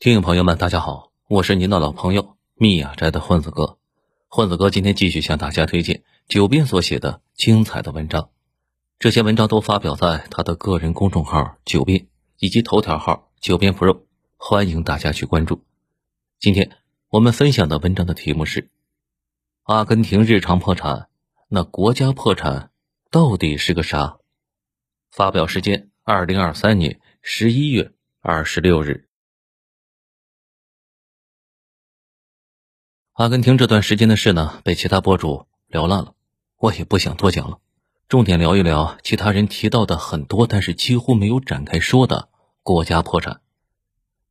听友朋友们，大家好，我是您的老朋友密雅斋的混子哥。混子哥今天继续向大家推荐九编所写的精彩的文章，这些文章都发表在他的个人公众号“九编”以及头条号“九编 Pro”，欢迎大家去关注。今天我们分享的文章的题目是：阿根廷日常破产，那国家破产到底是个啥？发表时间：二零二三年十一月二十六日。阿根廷这段时间的事呢，被其他博主聊烂了，我也不想多讲了，重点聊一聊其他人提到的很多，但是几乎没有展开说的国家破产。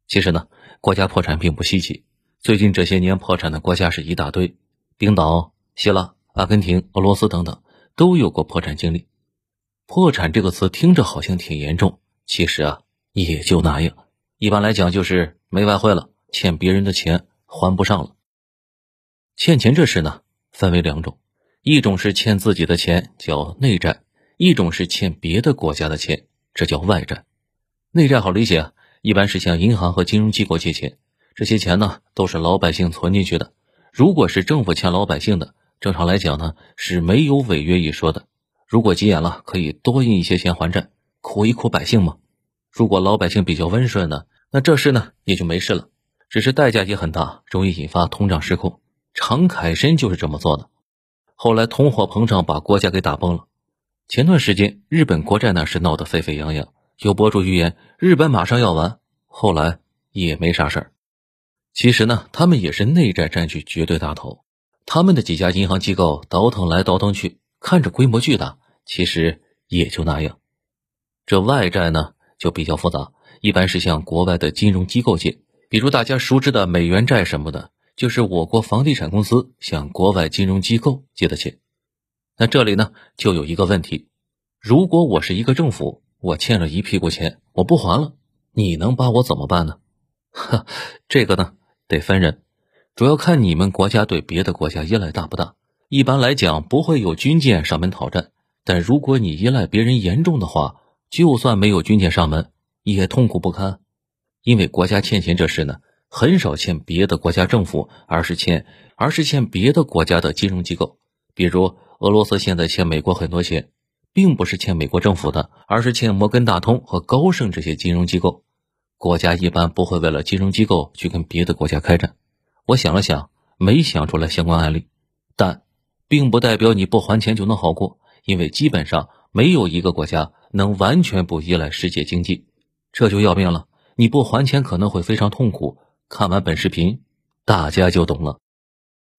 其实呢，国家破产并不稀奇，最近这些年破产的国家是一大堆，冰岛、希腊、阿根廷、俄罗斯等等都有过破产经历。破产这个词听着好像挺严重，其实啊也就那样。一般来讲就是没外汇了，欠别人的钱还不上了。欠钱这事呢，分为两种，一种是欠自己的钱，叫内债；一种是欠别的国家的钱，这叫外债。内债好理解啊，一般是向银行和金融机构借钱，这些钱呢都是老百姓存进去的。如果是政府欠老百姓的，正常来讲呢是没有违约一说的。如果急眼了，可以多印一些钱还债，苦一苦百姓嘛。如果老百姓比较温顺呢，那这事呢也就没事了，只是代价也很大，容易引发通胀失控。常凯申就是这么做的，后来通货膨胀把国家给打崩了。前段时间日本国债那是闹得沸沸扬扬，有博主预言日本马上要完，后来也没啥事儿。其实呢，他们也是内债占据绝对大头，他们的几家银行机构倒腾来倒腾去，看着规模巨大，其实也就那样。这外债呢就比较复杂，一般是向国外的金融机构借，比如大家熟知的美元债什么的。就是我国房地产公司向国外金融机构借的钱，那这里呢就有一个问题：如果我是一个政府，我欠了一屁股钱，我不还了，你能把我怎么办呢？哈，这个呢得分人，主要看你们国家对别的国家依赖大不大。一般来讲，不会有军舰上门讨债，但如果你依赖别人严重的话，就算没有军舰上门，也痛苦不堪，因为国家欠钱这事呢。很少欠别的国家政府，而是欠，而是欠别的国家的金融机构。比如俄罗斯现在欠美国很多钱，并不是欠美国政府的，而是欠摩根大通和高盛这些金融机构。国家一般不会为了金融机构去跟别的国家开战。我想了想，没想出来相关案例，但并不代表你不还钱就能好过，因为基本上没有一个国家能完全不依赖世界经济，这就要命了。你不还钱可能会非常痛苦。看完本视频，大家就懂了。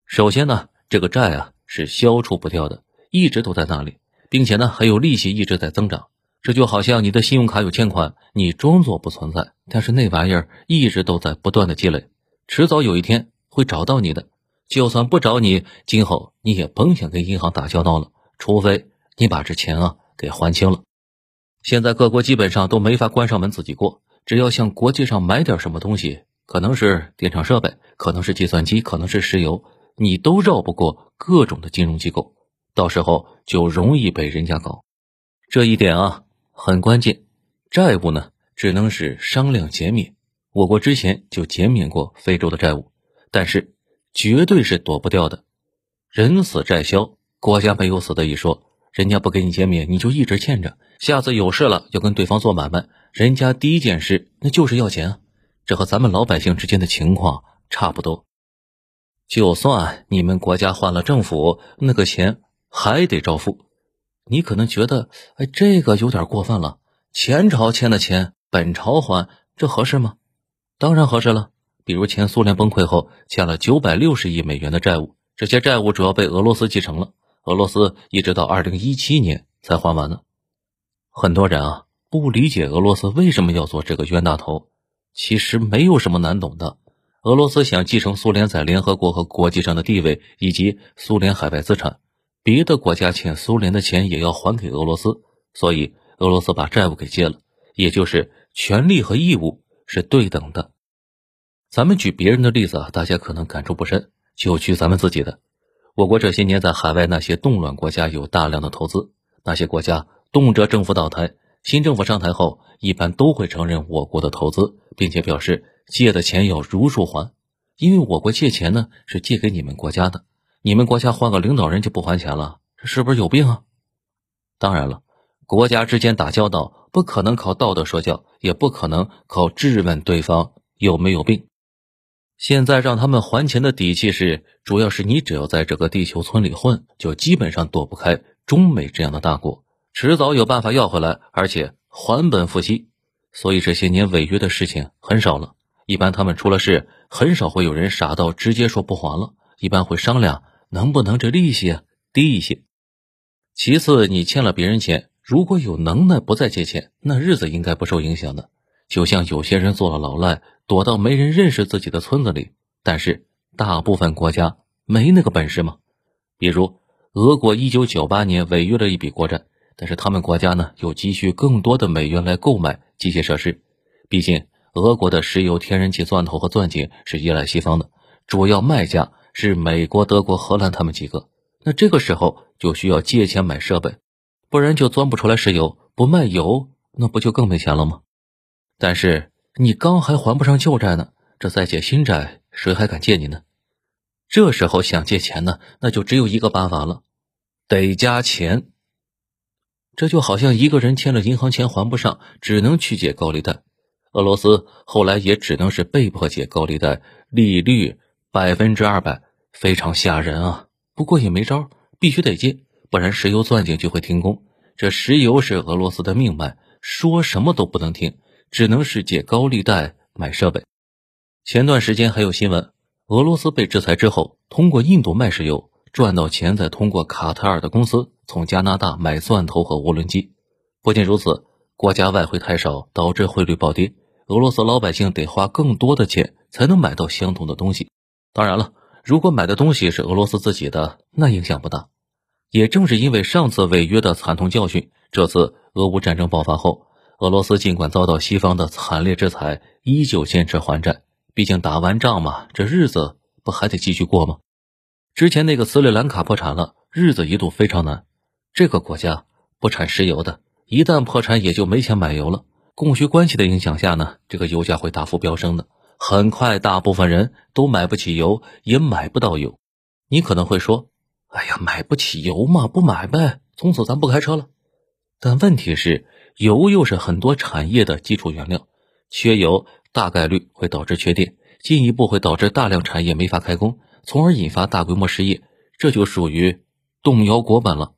首先呢，这个债啊是消除不掉的，一直都在那里，并且呢还有利息一直在增长。这就好像你的信用卡有欠款，你装作不存在，但是那玩意儿一直都在不断的积累，迟早有一天会找到你的。就算不找你，今后你也甭想跟银行打交道了，除非你把这钱啊给还清了。现在各国基本上都没法关上门自己过，只要向国际上买点什么东西。可能是电厂设备，可能是计算机，可能是石油，你都绕不过各种的金融机构，到时候就容易被人家搞。这一点啊很关键。债务呢只能是商量减免，我国之前就减免过非洲的债务，但是绝对是躲不掉的。人死债消，国家没有死的一说，人家不给你减免，你就一直欠着，下次有事了要跟对方做买卖，人家第一件事那就是要钱啊。这和咱们老百姓之间的情况差不多，就算你们国家换了政府，那个钱还得照付。你可能觉得，哎，这个有点过分了。前朝欠的钱，本朝还，这合适吗？当然合适了。比如前苏联崩溃后，欠了九百六十亿美元的债务，这些债务主要被俄罗斯继承了，俄罗斯一直到二零一七年才还完呢。很多人啊，不理解俄罗斯为什么要做这个冤大头。其实没有什么难懂的。俄罗斯想继承苏联在联合国和国际上的地位，以及苏联海外资产。别的国家欠苏联的钱也要还给俄罗斯，所以俄罗斯把债务给借了，也就是权利和义务是对等的。咱们举别人的例子啊，大家可能感触不深，就举咱们自己的。我国这些年在海外那些动乱国家有大量的投资，那些国家动辄政府倒台。新政府上台后，一般都会承认我国的投资，并且表示借的钱要如数还，因为我国借钱呢是借给你们国家的，你们国家换个领导人就不还钱了，这是不是有病啊？当然了，国家之间打交道不可能靠道德说教，也不可能靠质问对方有没有病。现在让他们还钱的底气是，主要是你只要在这个地球村里混，就基本上躲不开中美这样的大国，迟早有办法要回来，而且还本付息。所以这些年违约的事情很少了。一般他们出了事，很少会有人傻到直接说不还了，一般会商量能不能这利息低一些。其次，你欠了别人钱，如果有能耐不再借钱，那日子应该不受影响的。就像有些人做了老赖。躲到没人认识自己的村子里，但是大部分国家没那个本事吗？比如俄国一九九八年违约了一笔国债，但是他们国家呢又急需更多的美元来购买机械设施。毕竟俄国的石油、天然气、钻头和钻井是依赖西方的，主要卖家是美国、德国、荷兰他们几个。那这个时候就需要借钱买设备，不然就钻不出来石油，不卖油那不就更没钱了吗？但是。你刚还还不上旧债呢，这再借新债，谁还敢借你呢？这时候想借钱呢，那就只有一个办法了，得加钱。这就好像一个人欠了银行钱还不上，只能去借高利贷。俄罗斯后来也只能是被迫借高利贷，利率百分之二百，非常吓人啊！不过也没招，必须得借，不然石油钻井就会停工。这石油是俄罗斯的命脉，说什么都不能停。只能是借高利贷买设备。前段时间还有新闻，俄罗斯被制裁之后，通过印度卖石油赚到钱，再通过卡塔尔的公司从加拿大买钻头和涡轮机。不仅如此，国家外汇太少，导致汇率暴跌，俄罗斯老百姓得花更多的钱才能买到相同的东西。当然了，如果买的东西是俄罗斯自己的，那影响不大。也正是因为上次违约的惨痛教训，这次俄乌战争爆发后。俄罗斯尽管遭到西方的惨烈制裁，依旧坚持还债。毕竟打完仗嘛，这日子不还得继续过吗？之前那个斯里兰卡破产了，日子一度非常难。这个国家不产石油的，一旦破产也就没钱买油了。供需关系的影响下呢，这个油价会大幅飙升的。很快，大部分人都买不起油，也买不到油。你可能会说：“哎呀，买不起油嘛，不买呗，从此咱不开车了。”但问题是。油又是很多产业的基础原料，缺油大概率会导致缺电，进一步会导致大量产业没法开工，从而引发大规模失业，这就属于动摇国本了。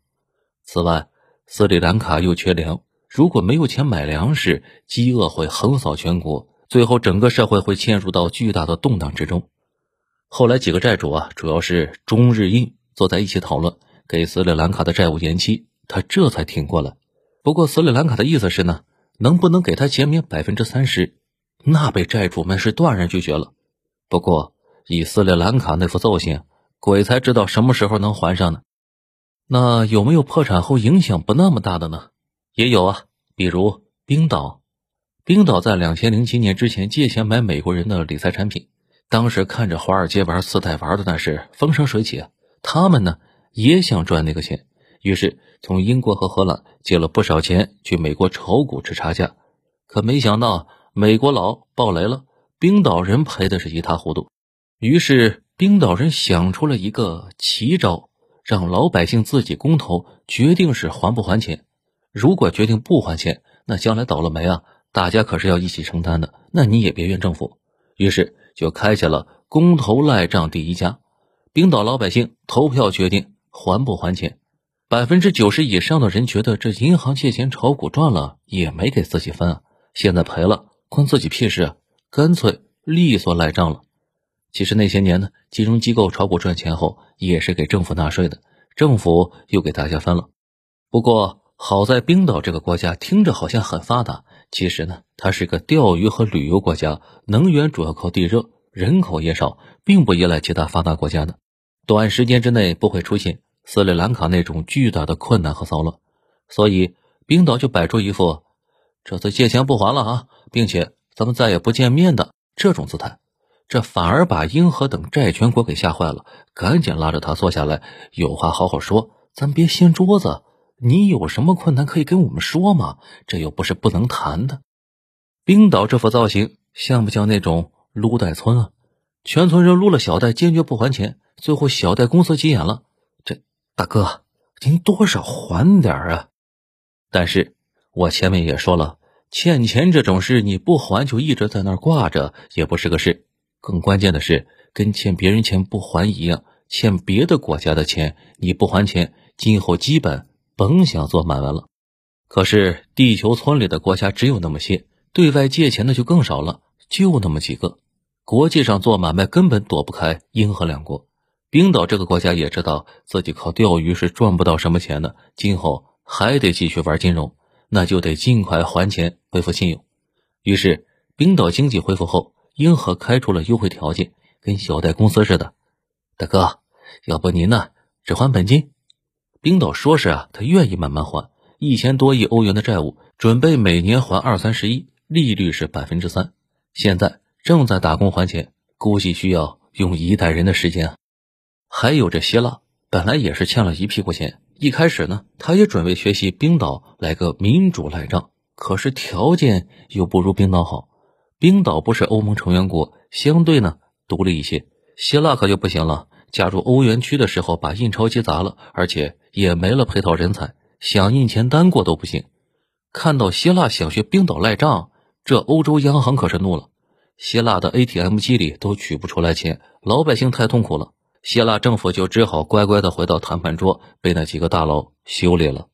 此外，斯里兰卡又缺粮，如果没有钱买粮食，饥饿会横扫全国，最后整个社会会陷入到巨大的动荡之中。后来几个债主啊，主要是中日印坐在一起讨论，给斯里兰卡的债务延期，他这才挺过来。不过斯里兰卡的意思是呢，能不能给他减免百分之三十？那被债主们是断然拒绝了。不过以斯里兰卡那副揍性，鬼才知道什么时候能还上呢？那有没有破产后影响不那么大的呢？也有啊，比如冰岛。冰岛在两千零七年之前借钱买美国人的理财产品，当时看着华尔街玩次贷玩的那是风生水起啊。他们呢也想赚那个钱。于是从英国和荷兰借了不少钱去美国炒股吃差价，可没想到美国佬爆雷了，冰岛人赔的是一塌糊涂。于是冰岛人想出了一个奇招，让老百姓自己公投决定是还不还钱。如果决定不还钱，那将来倒了霉啊，大家可是要一起承担的。那你也别怨政府。于是就开启了公投赖账第一家，冰岛老百姓投票决定还不还钱。百分之九十以上的人觉得这银行借钱炒股赚了也没给自己分啊，现在赔了关自己屁事啊，干脆利索赖账了。其实那些年呢，金融机构炒股赚钱后也是给政府纳税的，政府又给大家分了。不过好在冰岛这个国家听着好像很发达，其实呢，它是个钓鱼和旅游国家，能源主要靠地热，人口也少，并不依赖其他发达国家的，短时间之内不会出现。斯里兰卡那种巨大的困难和骚乱，所以冰岛就摆出一副这次借钱不还了啊，并且咱们再也不见面的这种姿态，这反而把英荷等债权国给吓坏了，赶紧拉着他坐下来，有话好好说，咱别掀桌子。你有什么困难可以跟我们说吗？这又不是不能谈的。冰岛这副造型，像不像那种撸贷村啊，全村人撸了小贷，坚决不还钱，最后小贷公司急眼了，这大哥，您多少还点啊？但是我前面也说了，欠钱这种事，你不还就一直在那儿挂着，也不是个事。更关键的是，跟欠别人钱不还一样，欠别的国家的钱你不还钱，今后基本甭想做买卖了。可是地球村里的国家只有那么些，对外借钱的就更少了，就那么几个。国际上做买卖根本躲不开英荷两国。冰岛这个国家也知道自己靠钓鱼是赚不到什么钱的，今后还得继续玩金融，那就得尽快还钱，恢复信用。于是冰岛经济恢复后。英荷开出了优惠条件，跟小贷公司似的。大哥，要不您呢，只还本金？冰岛说是啊，他愿意慢慢还，一千多亿欧元的债务，准备每年还二三十亿，利率是百分之三。现在正在打工还钱，估计需要用一代人的时间。还有这希腊，本来也是欠了一屁股钱，一开始呢，他也准备学习冰岛来个民主赖账，可是条件又不如冰岛好。冰岛不是欧盟成员国，相对呢独立一些。希腊可就不行了，加入欧元区的时候把印钞机砸了，而且也没了配套人才，想印钱单过都不行。看到希腊想学冰岛赖账，这欧洲央行可是怒了。希腊的 ATM 机里都取不出来钱，老百姓太痛苦了。希腊政府就只好乖乖的回到谈判桌，被那几个大佬修理了。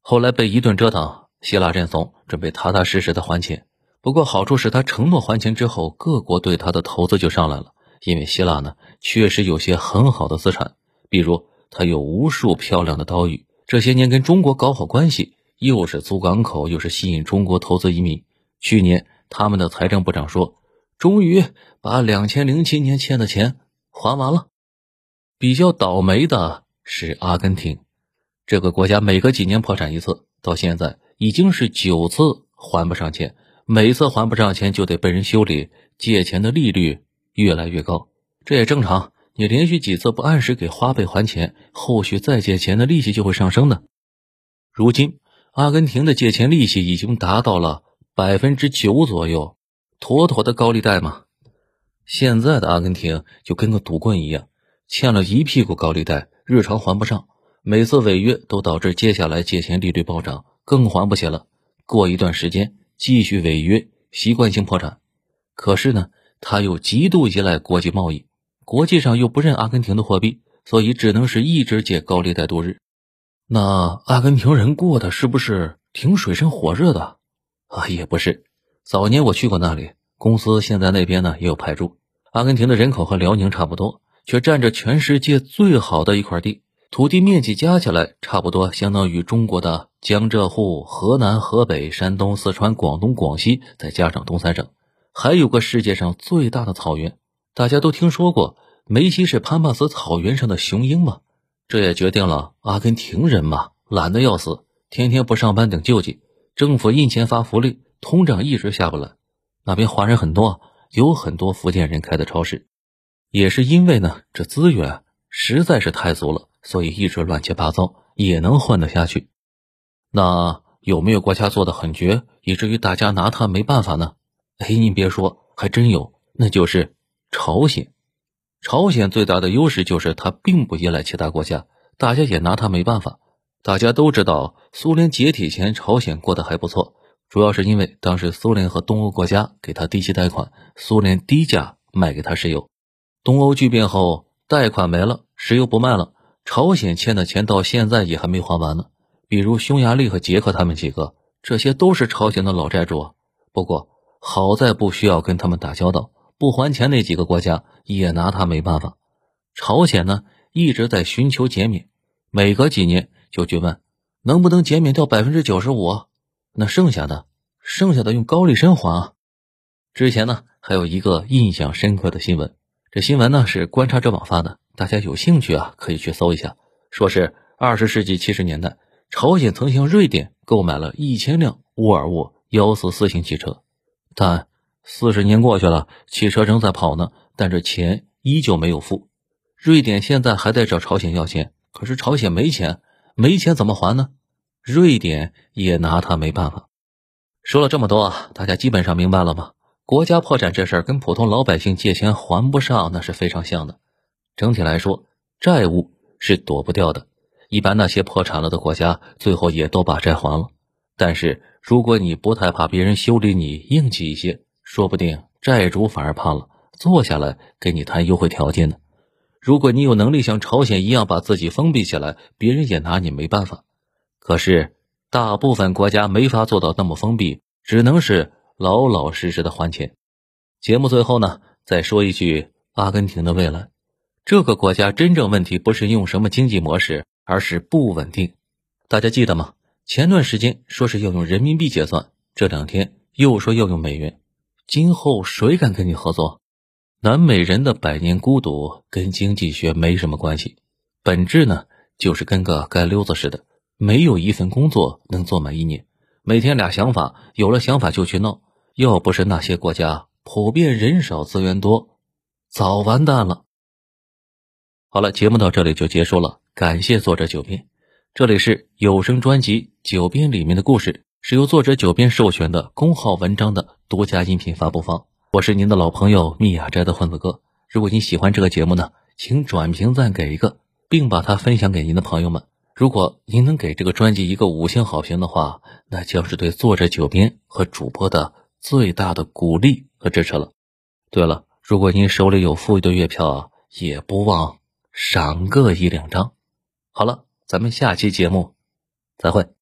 后来被一顿折腾，希腊认怂，准备踏踏实实的还钱。不过好处是他承诺还钱之后，各国对他的投资就上来了。因为希腊呢，确实有些很好的资产，比如他有无数漂亮的岛屿，这些年跟中国搞好关系，又是租港口，又是吸引中国投资移民。去年他们的财政部长说，终于把两千零七年欠的钱还完了。比较倒霉的是阿根廷，这个国家每隔几年破产一次，到现在已经是九次还不上钱。每次还不上钱就得被人修理，借钱的利率越来越高，这也正常。你连续几次不按时给花呗还钱，后续再借钱的利息就会上升的。如今，阿根廷的借钱利息已经达到了百分之九左右，妥妥的高利贷嘛。现在的阿根廷就跟个赌棍一样，欠了一屁股高利贷，日常还不上，每次违约都导致接下来借钱利率暴涨，更还不起了。过一段时间。继续违约，习惯性破产。可是呢，他又极度依赖国际贸易，国际上又不认阿根廷的货币，所以只能是一直借高利贷度日。那阿根廷人过的是不是挺水深火热的？啊，也不是。早年我去过那里，公司现在那边呢也有派驻。阿根廷的人口和辽宁差不多，却占着全世界最好的一块地。土地面积加起来差不多相当于中国的江浙沪、河南、河北、山东、四川、广东、广西，再加上东三省，还有个世界上最大的草原。大家都听说过梅西是潘帕斯草原上的雄鹰吗？这也决定了阿根廷人嘛懒得要死，天天不上班等救济，政府印钱发福利，通胀一直下不来。那边华人很多，有很多福建人开的超市，也是因为呢这资源实在是太足了。所以一直乱七八糟也能混得下去，那有没有国家做的很绝，以至于大家拿他没办法呢？哎，您别说，还真有，那就是朝鲜。朝鲜最大的优势就是它并不依赖其他国家，大家也拿它没办法。大家都知道，苏联解体前，朝鲜过得还不错，主要是因为当时苏联和东欧国家给他低息贷款，苏联低价卖给他石油。东欧剧变后，贷款没了，石油不卖了。朝鲜欠的钱到现在也还没还完呢，比如匈牙利和捷克他们几个，这些都是朝鲜的老债主。啊不过好在不需要跟他们打交道，不还钱那几个国家也拿他没办法。朝鲜呢一直在寻求减免，每隔几年就去问能不能减免掉百分之九十五，那剩下的剩下的用高利参还。啊之前呢还有一个印象深刻的新闻，这新闻呢是观察者网发的。大家有兴趣啊，可以去搜一下。说是二十世纪七十年代，朝鲜曾向瑞典购买了一千辆沃尔沃幺四四型汽车，但四十年过去了，汽车仍在跑呢，但这钱依旧没有付。瑞典现在还在找朝鲜要钱，可是朝鲜没钱，没钱怎么还呢？瑞典也拿他没办法。说了这么多啊，大家基本上明白了吗？国家破产这事儿跟普通老百姓借钱还不上那是非常像的。整体来说，债务是躲不掉的。一般那些破产了的国家，最后也都把债还了。但是如果你不太怕别人修理你，硬气一些，说不定债主反而怕了，坐下来跟你谈优惠条件呢。如果你有能力像朝鲜一样把自己封闭起来，别人也拿你没办法。可是大部分国家没法做到那么封闭，只能是老老实实的还钱。节目最后呢，再说一句：阿根廷的未来，这个国家真正问题不是用什么经济模式。而是不稳定，大家记得吗？前段时间说是要用人民币结算，这两天又说要用美元，今后谁敢跟你合作？南美人的百年孤独跟经济学没什么关系，本质呢就是跟个街溜子似的，没有一份工作能做满一年，每天俩想法，有了想法就去闹，要不是那些国家普遍人少资源多，早完蛋了。好了，节目到这里就结束了。感谢作者九编，这里是有声专辑《九编》里面的故事，是由作者九编授权的公号文章的独家音频发布方。我是您的老朋友密雅斋的混子哥。如果您喜欢这个节目呢，请转评赞给一个，并把它分享给您的朋友们。如果您能给这个专辑一个五星好评的话，那将是对作者九编和主播的最大的鼓励和支持了。对了，如果您手里有富裕的月票，也不忘赏个一两张。好了，咱们下期节目再会。